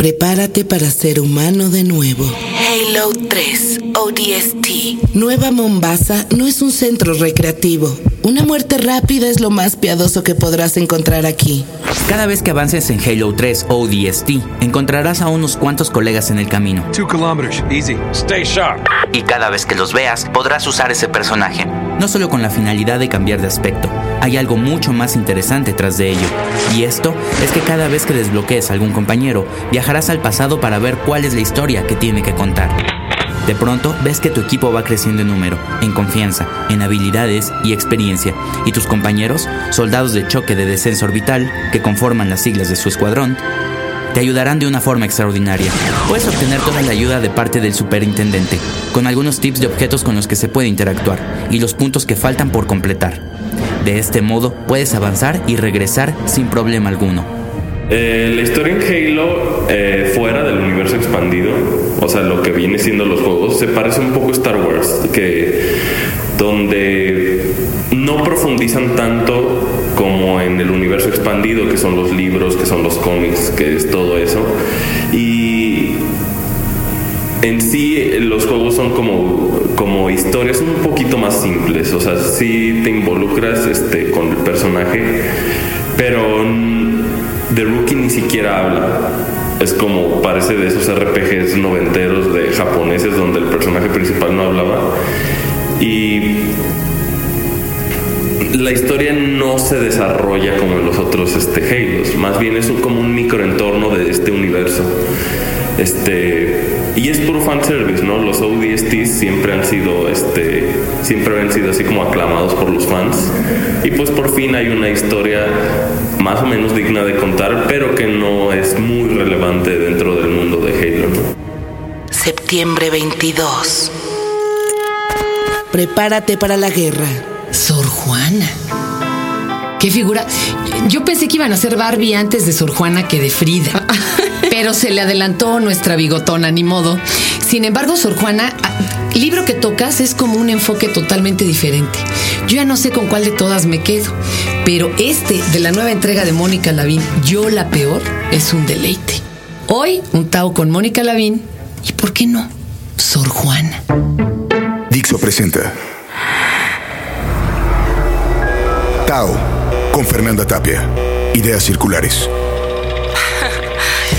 Prepárate para ser humano de nuevo. Halo 3 ODST. Nueva Mombasa no es un centro recreativo. Una muerte rápida es lo más piadoso que podrás encontrar aquí. Cada vez que avances en Halo 3 ODST, encontrarás a unos cuantos colegas en el camino. Two kilometers, easy. Stay sharp. Y cada vez que los veas, podrás usar ese personaje. No solo con la finalidad de cambiar de aspecto, hay algo mucho más interesante tras de ello. Y esto es que cada vez que desbloquees a algún compañero, viajarás al pasado para ver cuál es la historia que tiene que contar. De pronto ves que tu equipo va creciendo en número, en confianza, en habilidades y experiencia, y tus compañeros, soldados de choque de descenso orbital, que conforman las siglas de su escuadrón, te ayudarán de una forma extraordinaria. Puedes obtener toda la ayuda de parte del superintendente, con algunos tips de objetos con los que se puede interactuar y los puntos que faltan por completar. De este modo puedes avanzar y regresar sin problema alguno. Eh, la historia en Halo, eh, fuera del universo expandido, o sea, lo que viene siendo los juegos, se parece un poco a Star Wars, que donde no profundizan tanto como en el universo expandido, que son los libros, que son los cómics, que es todo eso. Y en sí los juegos son como, como historias un poquito más simples, o sea, sí te involucras este, con el personaje, pero The Rookie ni siquiera habla. Es como parece de esos RPGs noventeros de japoneses donde el personaje principal no hablaba. Y la historia no se desarrolla como en los otros este, Halos, más bien es como un microentorno de este universo. Este, y es puro fanservice, ¿no? Los ODSTs siempre han sido, este, siempre han sido así como aclamados por los fans. Y pues por fin hay una historia más o menos digna de contar, pero que no es muy relevante dentro del mundo de Halo, Septiembre 22. Prepárate para la guerra. Sor Juana. ¿Qué figura? Yo pensé que iban a ser Barbie antes de Sor Juana que de Frida. Pero se le adelantó nuestra bigotona, ni modo. Sin embargo, Sor Juana, libro que tocas es como un enfoque totalmente diferente. Yo ya no sé con cuál de todas me quedo, pero este de la nueva entrega de Mónica Lavín, Yo la Peor, es un deleite. Hoy, un Tao con Mónica Lavín y, ¿por qué no? Sor Juana. Dixo presenta Tao con Fernanda Tapia. Ideas circulares.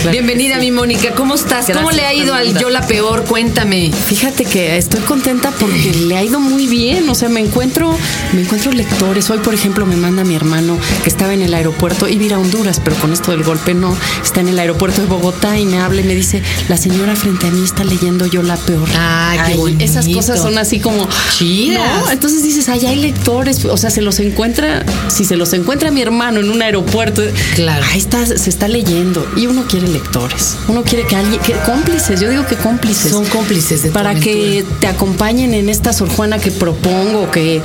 Bienvenida, mi Mónica. ¿Cómo estás? ¿Cómo le ha ido al Yo la Peor? Cuéntame. Fíjate que estoy contenta porque le ha ido muy bien. O sea, me encuentro, me encuentro lectores. Hoy, por ejemplo, me manda mi hermano que estaba en el aeropuerto, iba a ir a Honduras, pero con esto del golpe no. Está en el aeropuerto de Bogotá y me habla y me dice, la señora frente a mí está leyendo Yo la Peor. Ah, qué bonito. Esas cosas son así como chidas. Entonces dices, ay, hay lectores. O sea, se los encuentra, si se los encuentra mi hermano en un aeropuerto, claro. ahí está, se está leyendo. Y uno quiere lectores. Uno quiere que alguien, que cómplices, yo digo que cómplices. Son cómplices de para que te acompañen en esta Sor Juana que propongo, que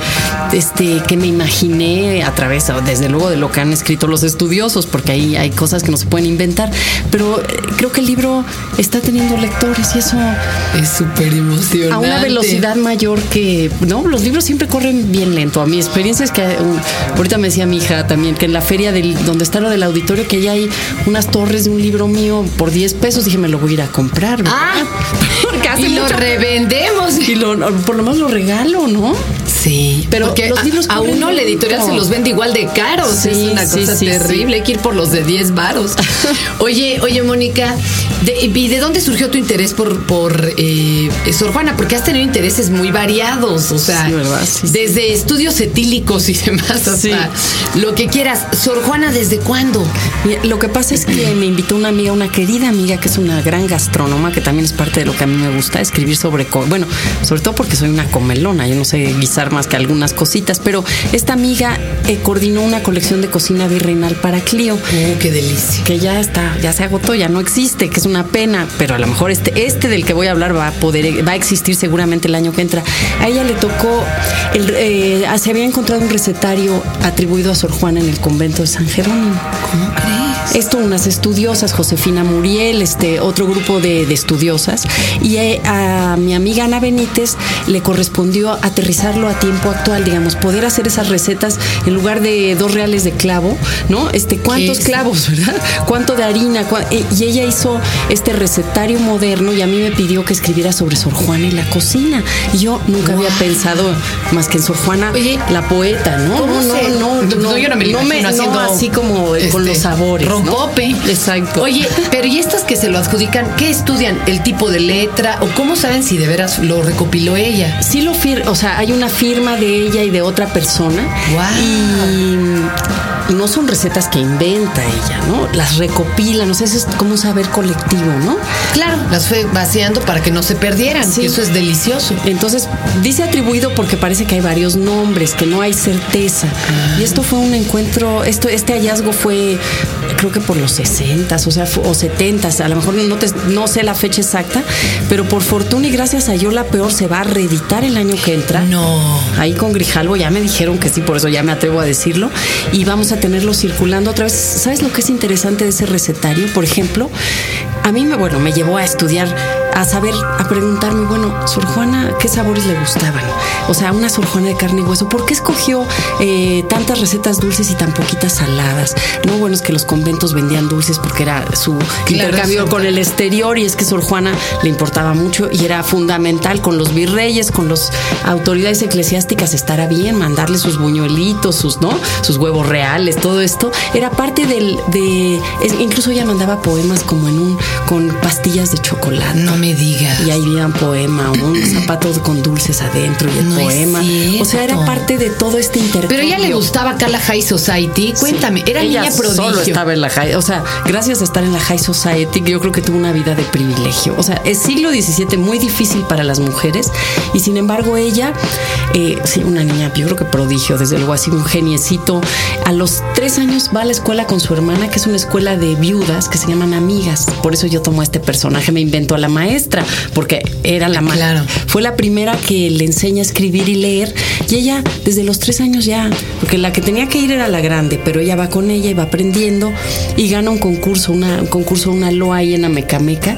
este, que me imaginé a través, desde luego, de lo que han escrito los estudiosos, porque ahí hay cosas que no se pueden inventar. Pero eh, creo que el libro está teniendo lectores y eso es súper emocionante. A una velocidad mayor que, no, los libros siempre corren bien lento. A mi experiencia es que uh, ahorita me decía mi hija también que en la feria del, donde está lo del auditorio, que ya hay unas torres de un libro mío por 10 pesos, dije, me lo voy a ir a comprar. Ah, porque y lo revendemos. Y lo, por lo menos lo regalo, ¿no? Sí, pero que los libros a, uno la editorial se los vende igual de caros. es una cosa terrible. Hay que ir por los de 10 varos. oye, oye, Mónica, ¿y de dónde surgió tu interés por, por eh, Sor Juana? Porque has tenido intereses muy variados. O sea, desde estudios etílicos y demás hasta lo que quieras. Sor Juana, ¿desde cuándo? lo que pasa es que me invitó una amiga, una querida amiga que es una gran gastrónoma, que también es parte de lo que a mí me gusta, escribir sobre. Bueno, sobre todo porque soy una comelona. Yo no sé guisar más que algunas cositas, pero esta amiga eh, coordinó una colección de cocina virreinal para Clio. Oh, qué delicia. Que ya está, ya se agotó, ya no existe, que es una pena, pero a lo mejor este, este del que voy a hablar va a poder, va a existir seguramente el año que entra. A ella le tocó, el, eh, se había encontrado un recetario atribuido a Sor Juana en el convento de San Jerónimo. ¿Cómo crees? Esto unas estudiosas, Josefina Muriel, este otro grupo de, de estudiosas. Y eh, a mi amiga Ana Benítez le correspondió aterrizarlo a tiempo actual, digamos, poder hacer esas recetas en lugar de dos reales de clavo, ¿no? Este, ¿cuántos clavos, verdad? ¿Cuánto de harina? ¿Cuá- eh, Y ella hizo este recetario moderno y a mí me pidió que escribiera sobre Sor Juana y la cocina. Y yo nunca había pensado más que en Sor Juana, Oye, la poeta, ¿no? ¿Cómo no, se- no, no, No, yo no me lo imagino haciendo, no así como eh, con este, los sabores. ¿No? Rompope. Exacto. Oye, pero ¿y estas que se lo adjudican, qué estudian? ¿El tipo de letra? ¿O cómo saben si de veras lo recopiló ella? Sí lo fir o sea, hay una firma de ella y de otra persona. Guau. Y, y no son recetas que inventa ella, ¿no? Las recopila, no sé, eso es como un saber colectivo, ¿no? Claro, las fue vaciando para que no se perdieran. Sí. Eso es delicioso. Entonces, dice atribuido porque parece que hay varios nombres, que no hay certeza. Y esto fue un encuentro, esto, este hallazgo fue, creo que por los 60 o sea, o 70 a lo mejor no, te- no sé la fecha exacta, pero por fortuna y gracias a Yo la Peor se va a reeditar el año que entra. No. Ahí con Grijalvo ya me dijeron que sí, por eso ya me atrevo a decirlo. Y vamos a tenerlo circulando otra vez. ¿Sabes lo que es interesante de ese recetario? Por ejemplo, a mí me, bueno, me llevó a estudiar, a saber, a preguntarme, bueno, Sor Juana, ¿qué sabores le gustaban? O sea, una Sor Juana de carne y hueso, ¿por qué escogió eh, tantas recetas dulces y tan poquitas saladas? No, bueno, es que los conventos vendían dulces porque era su intercambio con el exterior y es que Sor Juana le importaba mucho y era fundamental con los virreyes, con las autoridades eclesiásticas estará bien, mandarle sus buñuelitos, sus, ¿no? Sus huevos reales, todo esto. Era parte del, de, incluso ella mandaba poemas como en un, con pastillas de chocolate. No me digas. Y ahí había un poema, un zapato con dulces adentro y el No poema. O sea, era parte de todo este intercambio. Pero ella le gustaba acá la High Society. Cuéntame, era Ella niña prodigio. Solo estaba en la high, o sea, gracias a estar en la high society, yo creo que tuvo una vida de privilegio. O sea, es siglo XVII muy difícil para las mujeres y sin embargo ella, eh, sí, una niña, yo creo que prodigio, desde luego así un geniecito. A los tres años va a la escuela con su hermana, que es una escuela de viudas que se llaman amigas. Por eso yo tomo a este personaje, me invento a la maestra, porque era la ma- Claro. Fue la primera que le enseña a escribir y leer y ella desde los tres años ya, porque la que tenía que ir era la grande, pero ella va con ella y va aprendiendo y gana un concurso, una, un concurso, una loa ahí en Amecameca,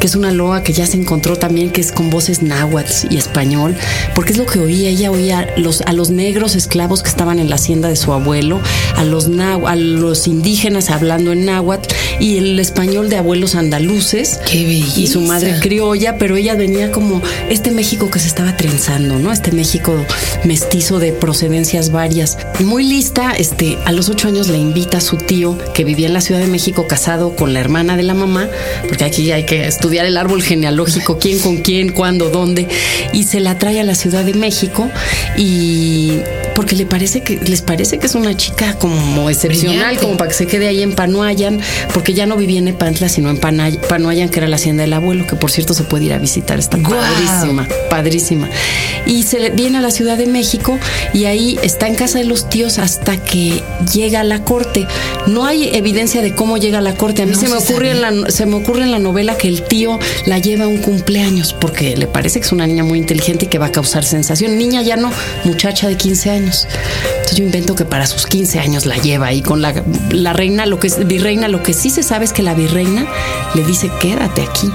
que es una loa que ya se encontró también, que es con voces náhuatl y español, porque es lo que oía, ella oía los, a los negros esclavos que estaban en la hacienda de su abuelo, a los, a los indígenas hablando en náhuatl y el español de abuelos andaluces Qué belleza. y su madre criolla, pero ella venía como este México que se estaba trenzando, ¿no? Este México mestizo de procedencias varias. Muy lista, este, a los ocho años le invita a su tío que vivía en la Ciudad de México casado con la hermana de la mamá, porque aquí hay que estudiar el árbol genealógico, quién con quién, cuándo, dónde, y se la trae a la Ciudad de México y porque le parece que les parece que es una chica como excepcional, Brillante. como para que se quede ahí en Panuayan, porque ya no vivía en Epantla, sino en Panuayan, que era la hacienda del abuelo, que por cierto se puede ir a visitar, está ¡Guau! padrísima, padrísima. Y se viene a la Ciudad de México y ahí está en casa de los tíos hasta que llega a la corte. No hay evidencia de cómo llega a la corte. A mí No se, me se ocurre en la, se me ocurre en la novela que el tío la lleva a un cumpleaños porque le parece que es una niña muy inteligente y que va a causar sensación. Niña ya no, muchacha de 15 años. Entonces yo invento que para sus 15 años la lleva ahí con la, la reina, lo que es virreina, lo que sí se sabe es que la virreina le dice, quédate aquí.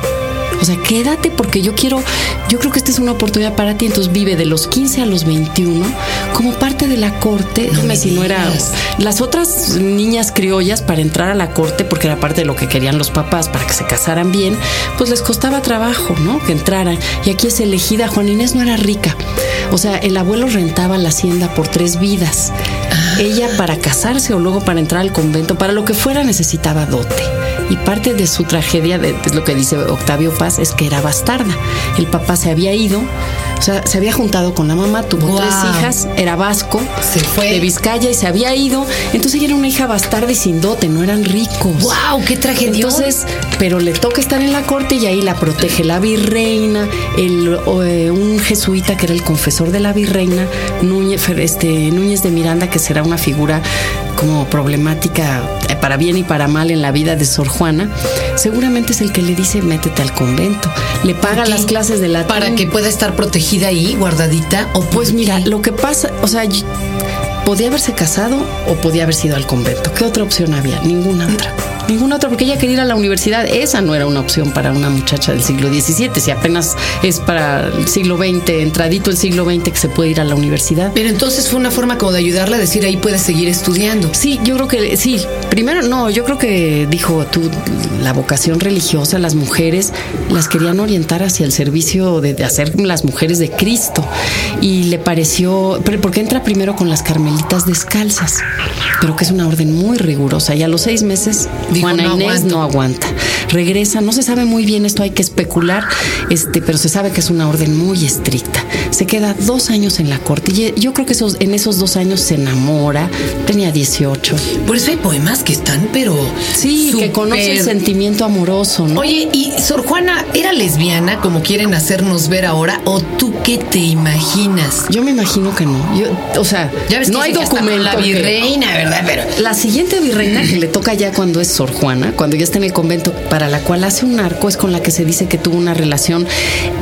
O sea, quédate porque yo quiero, yo creo que esta es una oportunidad para ti. Entonces vive de los 15 a los 21 como parte de la corte. No Dime si no era las otras niñas criollas para entrar a la corte, porque era parte de lo que querían los papás para que se casaran bien, pues les costaba trabajo, ¿no? Que entraran. Y aquí es elegida, Juan Inés no era rica. O sea, el abuelo rentaba la hacienda por tres vidas. Ella para casarse o luego para entrar al convento, para lo que fuera necesitaba dote. Y parte de su tragedia, de, es lo que dice Octavio Paz, es que era bastarda. El papá se había ido, o sea, se había juntado con la mamá, tuvo tres hijas, era vasco, Se fue. de Vizcaya y se había ido. Entonces ella era una hija bastarda y sin dote, no eran ricos. ¡Wow! ¡Qué tragedia! Entonces, pero le toca estar en la corte y ahí la protege la virreina, el, eh, un jesuita que era el confesor de la virreina, Núñez, este, Núñez de Miranda, que será una figura como problemática eh, para bien y para mal en la vida de Sor Juana, seguramente es el que le dice métete al convento, le paga las clases de latín. Para que pueda estar protegida ahí, guardadita. O Pues mira, lo que pasa, o sea, podía haberse casado o podía haber sido al convento. ¿Qué otra opción había? Ninguna otra. Ninguna otra, porque ella quería ir a la universidad. Esa no era una opción para una muchacha del siglo XVII, si apenas es para el siglo XX, entradito el siglo XX que se puede ir a la universidad. Pero entonces fue una forma como de ayudarla a decir ahí puedes seguir estudiando. Sí, yo creo que sí. Primero, no, yo creo que dijo tú, la vocación religiosa, las mujeres las querían orientar hacia el servicio de, de hacer las mujeres de Cristo. Y le pareció, pero porque entra primero con las carmelitas descalzas, pero que es una orden muy rigurosa. Y a los seis meses, Dijo, Juana "No Inés aguanto". no aguanta. Regresa, no se sabe muy bien, esto hay que especular, este, pero se sabe que es una orden muy estricta. Se queda dos años en la corte y yo creo que esos, en esos dos años se enamora, tenía 18. Por eso hay poemas que están, pero. Sí, que conoce el sentimiento amoroso, ¿no? Oye, ¿y Sor Juana era lesbiana como quieren hacernos ver ahora? ¿O tú qué te imaginas? Yo me imagino que no. Yo, o sea, Ya ves no que hay documento. La que- virreina, ¿verdad? Pero. La siguiente virreina que le toca ya cuando es Sor Juana, cuando ya está en el convento, para la cual hace un arco, es con la que se dice que tuvo una relación,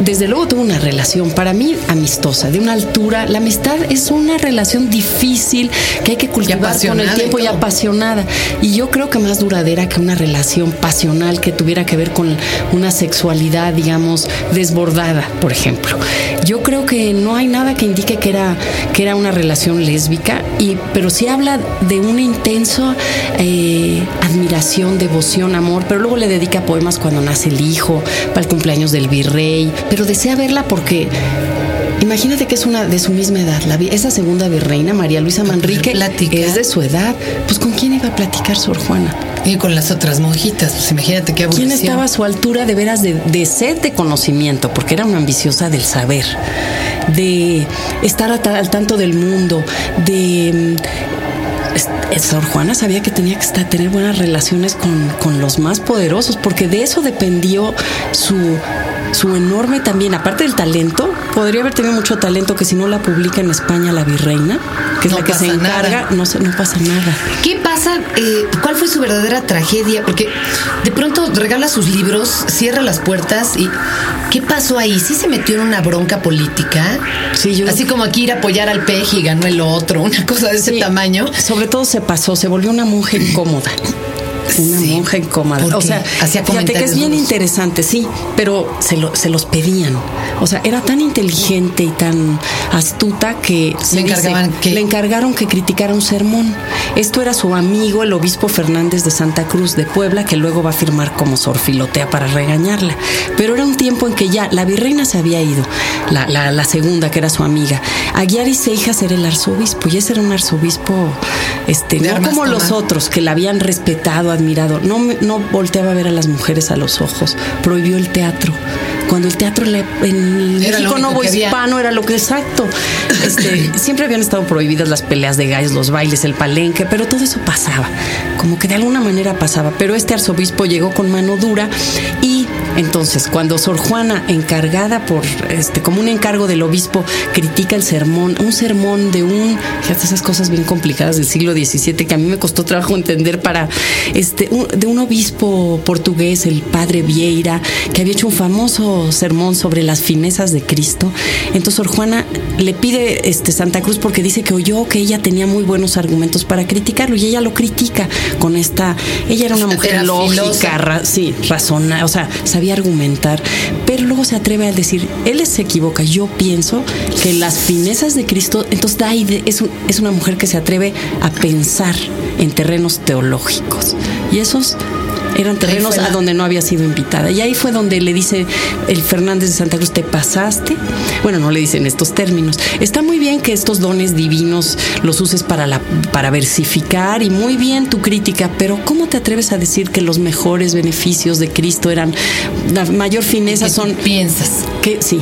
desde luego tuvo una relación, para mí amistosa, de una altura. La amistad es una relación difícil que hay que cultivar con el tiempo y apasionada. Y yo creo que más duradera que una relación pasional que tuviera que ver con una sexualidad, digamos, desbordada, por ejemplo. Yo creo que no hay nada que indique que era, que era una relación lésbica, y, pero sí habla de un intenso eh, admiración, devoción, amor, pero luego le dedica poemas cuando nace el hijo, para el cumpleaños del virrey, pero desea verla porque Imagínate que es una de su misma edad. La, esa segunda virreina, María Luisa Manrique, es de su edad. Pues ¿con quién iba a platicar Sor Juana? Y con las otras monjitas, pues imagínate qué aburrición. ¿Quién estaba a su altura de veras de, de sed de conocimiento? Porque era una ambiciosa del saber, de estar al tanto del mundo, de... mm, Sor Juana sabía que tenía que estar- tener buenas relaciones con, con los más poderosos, porque de eso dependió su, su enorme también, aparte del talento, podría haber tenido mucho talento que si no la publica en España la virreina, que es No la que se encarga, no, no pasa nada. ¿Qué pasa? Eh, ¿Cuál fue su verdadera tragedia? Porque de pronto regala sus libros, cierra las puertas y ¿qué pasó ahí? ¿Sí se metió en una bronca política? Sí, yo- Así como aquí ir a apoyar al peje y ganó el otro, una cosa de ese Sí. tamaño. Sobre todo se pasó, se volvió una monja incómoda. Una Sí. monja incómoda. ¿Por O sea, Hacía fíjate que es bien interesante, sí, pero se, lo- se los pedían. O sea, era tan inteligente y tan astuta que se Le encargaban que- le encargaron que criticara un sermón. Esto era su amigo, el obispo Fernández de Santa Cruz de Puebla, que luego va a firmar como sorfilotea para regañarla. Pero era un tiempo en que ya la virreina se había ido, la, la- la segunda, que era su amiga. Aguiar y Seijas era el arzobispo, y ese era un arzobispo, este, De no como los otros, que la habían respetado, admirado. No, no volteaba a ver a las mujeres a los ojos. Prohibió el teatro. Cuando el teatro en, Era México Novo. Hispano era lo que exacto. Este, siempre habían estado prohibidas las peleas de gallos, los bailes, el palenque, pero todo eso pasaba. Como que de alguna manera pasaba. Pero este arzobispo llegó con mano dura y entonces cuando Sor Juana, encargada por este, como un encargo del obispo, critica el sermón, un sermón de un, fíjate esas cosas bien complicadas del siglo XVII que a mí me costó trabajo entender para este, un- de un obispo portugués, el padre Vieira, que había hecho un famoso sermón sobre las finezas de Cristo. Entonces Sor Juana le pide este, Santa Cruz porque dice que oyó que ella tenía muy buenos argumentos para criticarlo y ella lo critica con esta, ella era una mujer Era lógica, ra- sí, razona, o sea, sabía argumentar, pero luego se atreve a decir, él se equivoca, yo pienso que las finezas de Cristo, entonces da es, es una mujer que se atreve a pensar en terrenos teológicos. Y esos eran terrenos a donde no había sido invitada. Y ahí fue donde le dice el Fernández de Santa Cruz, te pasaste. Bueno, no le dicen estos términos. Está muy bien que estos dones divinos los uses para, la, para versificar y muy bien tu crítica, pero ¿cómo te atreves a decir que los mejores beneficios de Cristo eran, la mayor fineza ¿Qué son... piensas? Que sí.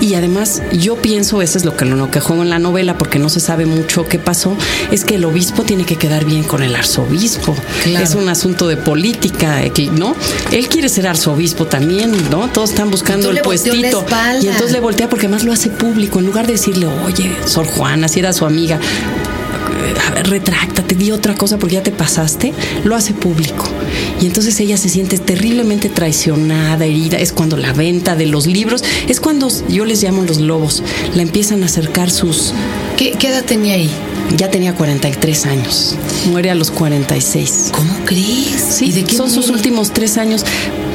Y además, yo pienso, eso es lo que, lo que juego en la novela, porque no se sabe mucho qué pasó, es que el obispo tiene que quedar bien con el arzobispo. Claro. Es un asunto de política, eh, ¿no? Él quiere ser arzobispo también, ¿no? Todos están buscando el puestito. Y entonces le voltea porque además lo hace público, en lugar de decirle, oye, Sor Juana, si era su amiga, a ver, retráctate, di otra cosa porque ya te pasaste, lo hace público. Y entonces ella se siente terriblemente traicionada, herida. Es cuando la venta de los libros, es cuando yo les llamo los lobos, la empiezan a acercar sus ¿Qué, qué edad tenía ahí? Ya tenía 43 años. Muere a los 46. ¿Cómo crees? Sí, ¿Y de qué son sus últimos tres años.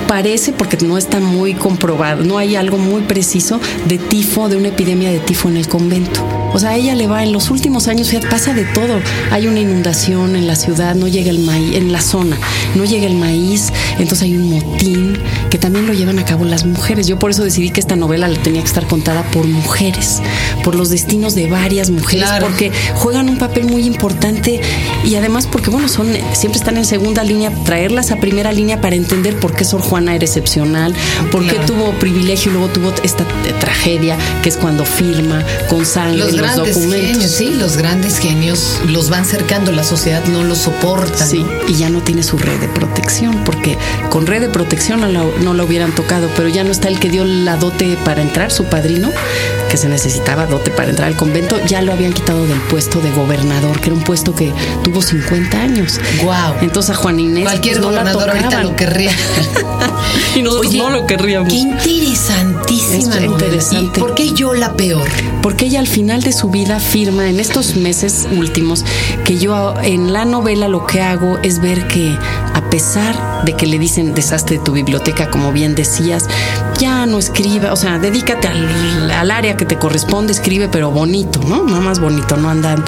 Parece, porque no está muy comprobado, no hay algo muy preciso de tifo, de una epidemia de tifo en el convento. O sea, a ella le va en los últimos años, fíjate, pasa de todo. Hay una inundación en la ciudad, no llega el maíz, en la zona, no llega el maíz, entonces hay un motín que también lo llevan a cabo las mujeres. Yo por eso decidí que esta novela la tenía que estar contada por mujeres, por los destinos de varias mujeres, Claro. porque juegan un papel muy importante y además porque, bueno, son siempre están en segunda línea, traerlas a primera línea para entender por qué Sor Juana era excepcional, por qué tuvo privilegio y luego tuvo esta tragedia que es cuando firma con sangre Los los, grandes documentos. genios, sí, los grandes genios los van cercando, la sociedad no los soporta. Sí, y ya no tiene su red de protección, porque con red de protección no la, no la hubieran tocado, pero ya no está el que dio la dote para entrar, su padrino, que se necesitaba dote para entrar al convento, ya lo habían quitado del puesto de gobernador, que era un puesto que tuvo 50 años. Guau. Entonces a Juan Inés Cualquier pues, no la gobernador ahorita tocaban. lo querría. y nosotros no lo querríamos. Qué interesantísima Es interesante. ¿Y por qué yo la peor? Porque ella al final de su vida firma en estos meses últimos que yo en la novela lo que hago es ver que a pesar de que le dicen deshazte de tu biblioteca, como bien decías, ya no escriba, o sea, dedícate al, al área que te corresponde, escribe, pero bonito, ¿no? Nada más bonito, no andan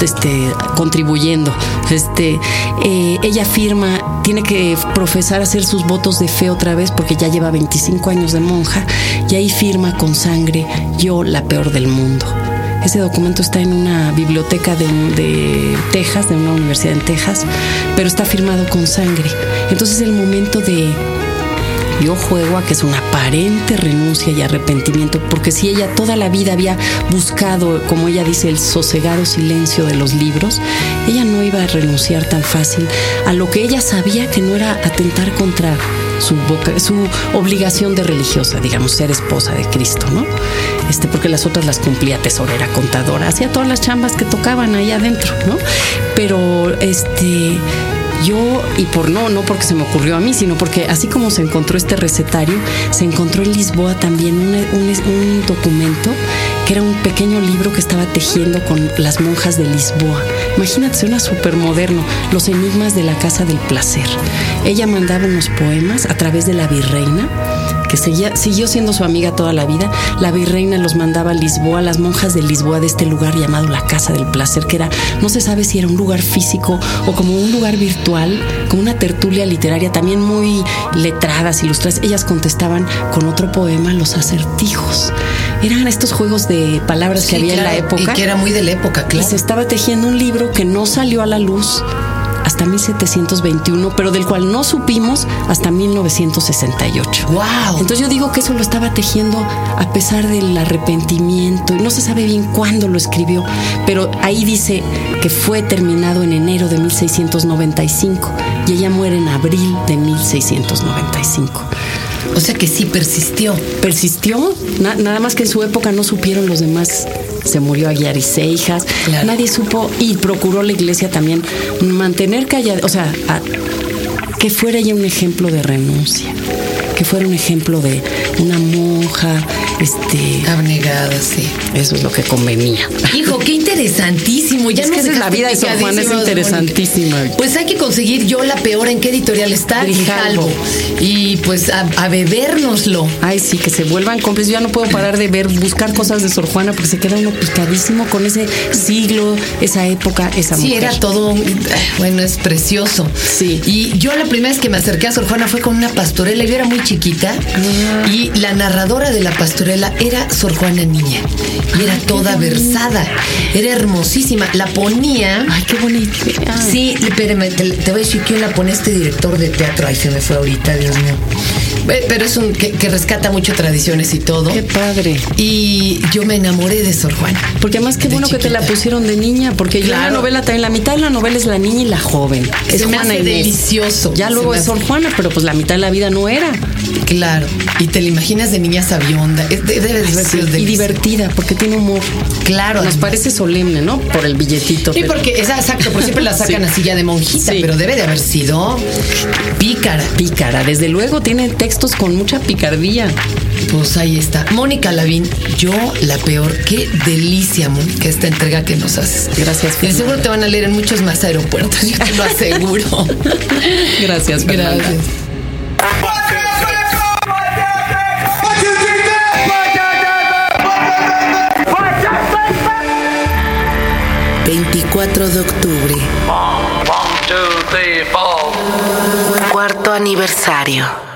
este, contribuyendo. Este, eh, ella firma, tiene que profesar hacer sus votos de fe otra vez porque ya lleva 25 años de monja y ahí firma con sangre yo la peor del mundo. Ese documento está en una biblioteca de, de Texas, de una universidad en Texas, pero está firmado con sangre. Entonces el momento de yo juego a que es una aparente renuncia y arrepentimiento, porque si ella toda la vida había buscado, como ella dice, el sosegado silencio de los libros, ella no iba a renunciar tan fácil a lo que ella sabía que no era atentar contra su, su obligación de religiosa, digamos, ser esposa de Cristo, ¿no? Este, porque las otras las cumplía tesorera, contadora, hacía todas las chambas que tocaban ahí adentro, ¿no? Pero este yo, y por no, no porque se me ocurrió a mí, sino porque así como se encontró este recetario, se encontró en Lisboa también un, un- documento que era un pequeño libro que estaba tejiendo con las monjas de Lisboa. Imagínate, suena súper moderno, Los enigmas de la casa del placer. Ella mandaba unos poemas a través de la virreina que seguía, siguió siendo su amiga toda la vida. La virreina los mandaba a Lisboa, las monjas de Lisboa, de este lugar llamado la Casa del Placer, que era, no se sabe si era un lugar físico o como un lugar virtual, como una tertulia literaria, también muy letradas, ilustradas. Ellas contestaban con otro poema los acertijos. Eran estos juegos de palabras que había claro, en la época. Y que era muy de la época, Y claro. se estaba tejiendo un libro que no salió a la luz hasta 1721, pero del cual no supimos hasta 1968. ¡Wow! Entonces yo digo que eso lo estaba tejiendo a pesar del arrepentimiento y no se sabe bien cuándo lo escribió, pero ahí dice que fue terminado en enero de 1695 y ella muere en abril de 1695. O sea que sí persistió. Persistió, na- nada más que en su época no supieron los demás. Se murió Aguiar y Seijas, Claro. nadie supo y procuró la iglesia también mantener callada, o sea, a- que fuera ella un ejemplo de renuncia, que fuera un ejemplo de una monja, este, Abnegada, sí. eso es lo que convenía. Hijo, qué interesantísimo. Ya Es que nos esa es la vida de Sor Juana, es interesantísima. Pues hay que conseguir yo la peor en qué editorial está. Grijalbo. Y pues a, a bebérnoslo. Ay, sí, que se vuelvan cómplices. Yo ya no puedo parar de ver, buscar cosas de Sor Juana porque se queda uno picadísimo con ese siglo, esa época, esa Sí, mujer. era todo, un- bueno, es precioso. Sí. Y yo la primera vez que me acerqué a Sor Juana fue con una pastorela, yo era muy chiquita, y la narradora de la pastorela era Sor Juana Niña, y era toda versada, era hermosísima, la ponía... Ay, qué bonita. Sí, espérame, te, te voy a decir quién la pone este director de teatro. Ay, se me fue ahorita, Dios mío. Pero es un que, que rescata mucho tradiciones y todo. Qué padre. Y yo me enamoré de Sor Juana. Porque además qué bueno que te la pusieron de niña, porque yo en la Claro. novela también, la mitad de la novela es la niña y la joven. Es Se me Juana hace Inés. delicioso. Ya luego me es hace- Sor Juana, pero pues la mitad de la vida no era. Claro. Y te la imaginas de niña sabionda. Es- de- Debe de Sí, y divertida, porque tiene humor. Claro. Nos además. parece solemne, ¿no? Por el billetito. Sí, pero- porque es exacto, por siempre la sacan Sí. así ya de monjita, Sí. pero debe de haber sido pícara. Pícara, desde luego tiene textos con mucha picardía. Pues ahí está. Mónica Lavín, yo la peor. Qué delicia, Mónica, esta entrega que nos haces. Gracias, De Fernanda. seguro te van a leer en muchos más aeropuertos, yo te lo aseguro. Gracias, Fernanda. Gracias. 24 de octubre. One, two, three, four. Cuarto aniversario.